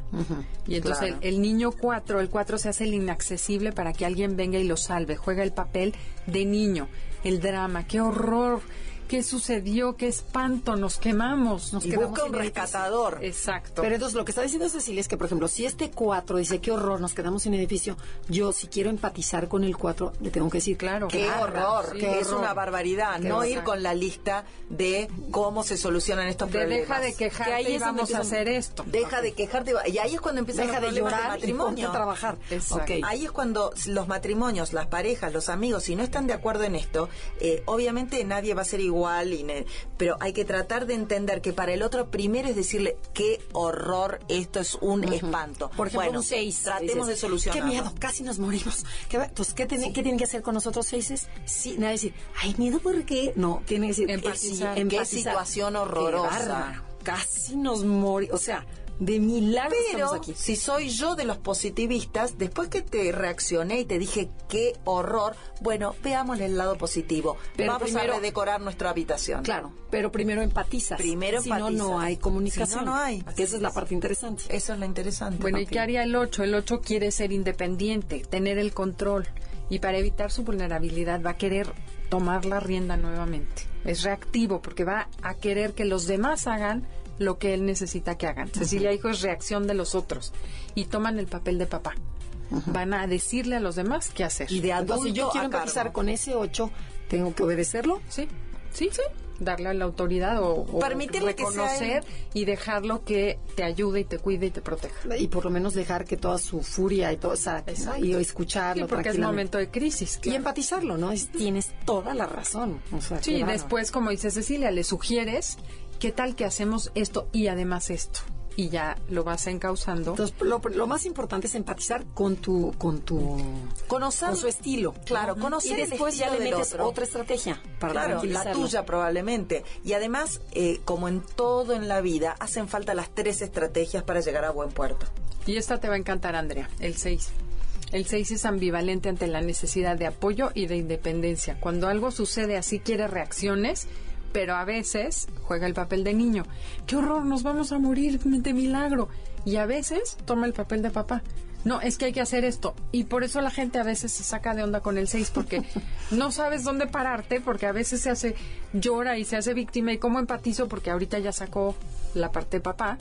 Y entonces el, el, niño 4, el 4 se hace el inaccesible para que alguien venga y lo salve. Juega el papel de niño, el drama, qué horror ¿Qué sucedió? ¿Qué espanto? Nos quemamos. Nos y busca un rescatador. Exacto. Pero entonces lo que está diciendo Cecilia es que, por ejemplo, si este 4 dice, qué horror, nos quedamos sin edificio, yo si quiero empatizar con el 4, le tengo que decir, claro. Qué horror, que es una barbaridad. no ir con la lista de cómo se solucionan estos problemas. Deja de quejarte ahí y vamos a hacer esto. Deja de quejarte. Y ahí es cuando empieza deja de llorar matrimonio. Y trabajar. Ahí es cuando los matrimonios, las parejas, los amigos, si no están de acuerdo en esto, eh, obviamente nadie va a ser igual igual, pero hay que tratar de entender que para el otro primero es decirle qué horror, esto es un espanto. Por ejemplo, un 6. Tratemos de solucionar. Qué miedo, casi nos morimos. ¿Qué, pues, ¿qué, tienen que hacer con nosotros seises? Sí, nada decir, ay, miedo, ¿por qué? No, tiene que decir, empatizar. qué situación horrorosa. casi nos morimos. O sea, de milagro Pero aquí. si soy yo de los positivistas, después que te reaccioné y te dije qué horror, bueno, veamos el lado positivo. Pero Vamos a redecorar nuestra habitación. Claro, pero primero empatizas. Primero Si no, no hay comunicación. no, no hay. Que esa es la parte interesante. Eso es lo interesante. Bueno, ¿y qué haría el 8? El 8 quiere ser independiente, tener el control. Y para evitar su vulnerabilidad va a querer tomar la rienda nuevamente. Es reactivo porque va a querer que los demás hagan lo que él necesita que hagan. Cecilia Hijo es reacción de los otros y toman el papel de papá. Van a decirle a los demás qué hacer. Y de adulto, si yo quiero empezar con ese 8, ¿tengo que obedecerlo? Sí. Sí, sí. darle a la autoridad o, o Permitirle que sea reconocer y dejarlo que te ayude y te cuide y te proteja. Y por lo menos dejar que toda su furia y todo, o sea, y escucharlo Sí, porque es momento de crisis. Y empatizarlo, ¿no? Es- tienes toda la razón. O sea, Sí, después, como dice Cecilia, le sugieres qué tal que hacemos esto y además esto. Y ya lo vas encauzando. Entonces, lo, lo más importante es empatizar con tu, con tu, Conocer- con su estilo. Claro, ¿no? conocer y después ya le metes otro. otra estrategia para Claro, la tuya probablemente. Y además, eh, como en todo en la vida, hacen falta las tres estrategias para llegar a buen puerto. Y esta te va a encantar, Andrea, el 6. El 6 es ambivalente ante la necesidad de apoyo y de independencia. Cuando algo sucede así quiere reacciones, pero a veces juega el papel de niño. ¡Qué horror! Nos vamos a morir de milagro. Y a veces toma el papel de papá. No, es que hay que hacer esto. Y por eso la gente a veces se saca de onda con el 6 porque no sabes dónde pararte, porque a veces se hace llora y se hace víctima. ¿Y cómo empatizo? Porque ahorita ya sacó la parte de papá.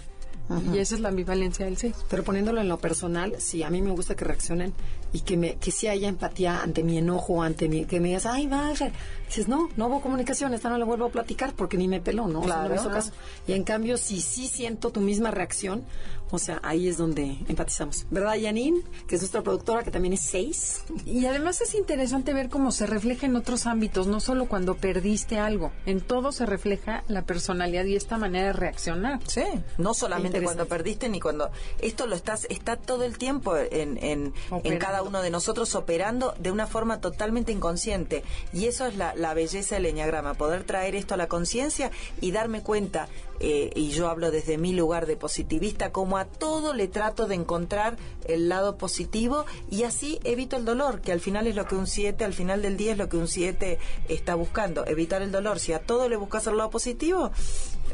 Y esa es la ambivalencia del 6. Pero poniéndolo en lo personal, sí, a mí me gusta que reaccionen y que me que sí haya empatía ante mi enojo, ante mi que me digas, ay, vaya. Dices, no, no hubo comunicación, esta no le vuelvo a platicar porque ni me peló, ¿no? O sea, no me Claro. hizo caso. Y en cambio, si sí siento tu misma reacción, o sea, ahí es donde empatizamos. ¿Verdad, Janine? Que es nuestra productora, que también es seis. Y además es interesante ver cómo se refleja en otros ámbitos, no solo cuando perdiste algo. En todo se refleja la personalidad y esta manera de reaccionar. Sí, no solamente cuando perdiste ni cuando esto lo estás está todo el tiempo en, en, en cada uno de nosotros operando de una forma totalmente inconsciente. Y eso es la, la belleza del enneagrama, poder traer esto a la conciencia y darme cuenta eh, y yo hablo desde mi lugar de positivista como a todo le trato de encontrar el lado positivo y así evito el dolor que al final es lo que un 7 al final del día es lo que un 7 está buscando. Evitar el dolor si a todo le buscas el lado positivo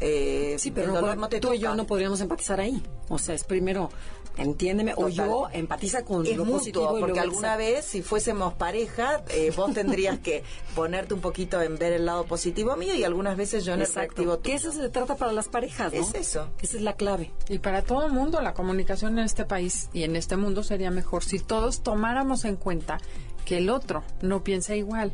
eh, Sí, pero el dolor no te tú y yo no podríamos empatizar ahí. O sea, es primero, entiéndeme, o Total. yo empatiza con es lo positivo mutuo, porque alguna exacto. vez, si fuésemos pareja, eh, vos tendrías que ponerte un poquito en ver el lado positivo mío y algunas veces yo en el reactivo Exacto. Que eso se trata para las parejas, ¿no? Es eso. Esa es la clave. Y para todo el mundo, la comunicación en este país y en este mundo sería mejor si todos tomáramos en cuenta que el otro no piensa igual.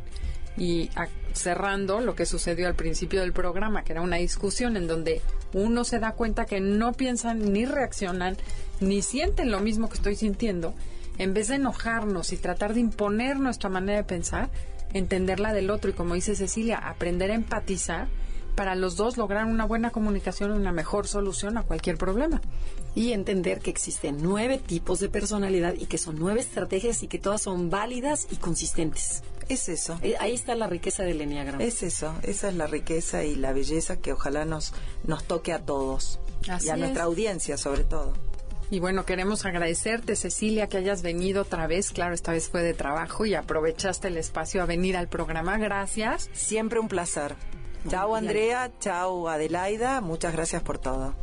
Y a- cerrando lo que sucedió al principio del programa, que era una discusión en donde uno se da cuenta que no piensan ni reaccionan ni sienten lo mismo que estoy sintiendo, en vez de enojarnos y tratar de imponer nuestra manera de pensar, entender la del otro y como dice Cecilia, aprender a empatizar para los dos lograr una buena comunicación y una mejor solución a cualquier problema. Y entender que existen nueve tipos de personalidad y que son nueve estrategias y que todas son válidas y consistentes. Es eso. Eh, Ahí está la riqueza del enneagrama. Es eso, esa es la riqueza y la belleza que ojalá nos, nos toque a todos Así y a es. nuestra audiencia sobre todo. Y bueno, queremos agradecerte, Cecilia, que hayas venido otra vez. Claro, esta vez fue de trabajo y aprovechaste el espacio a venir al programa. Gracias. Siempre un placer. Chao Andrea, chao Adelaida, muchas gracias por todo.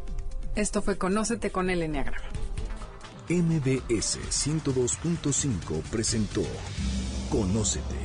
Esto fue Conócete con el Enneagrama. MBS 102.5 presentó Conócete.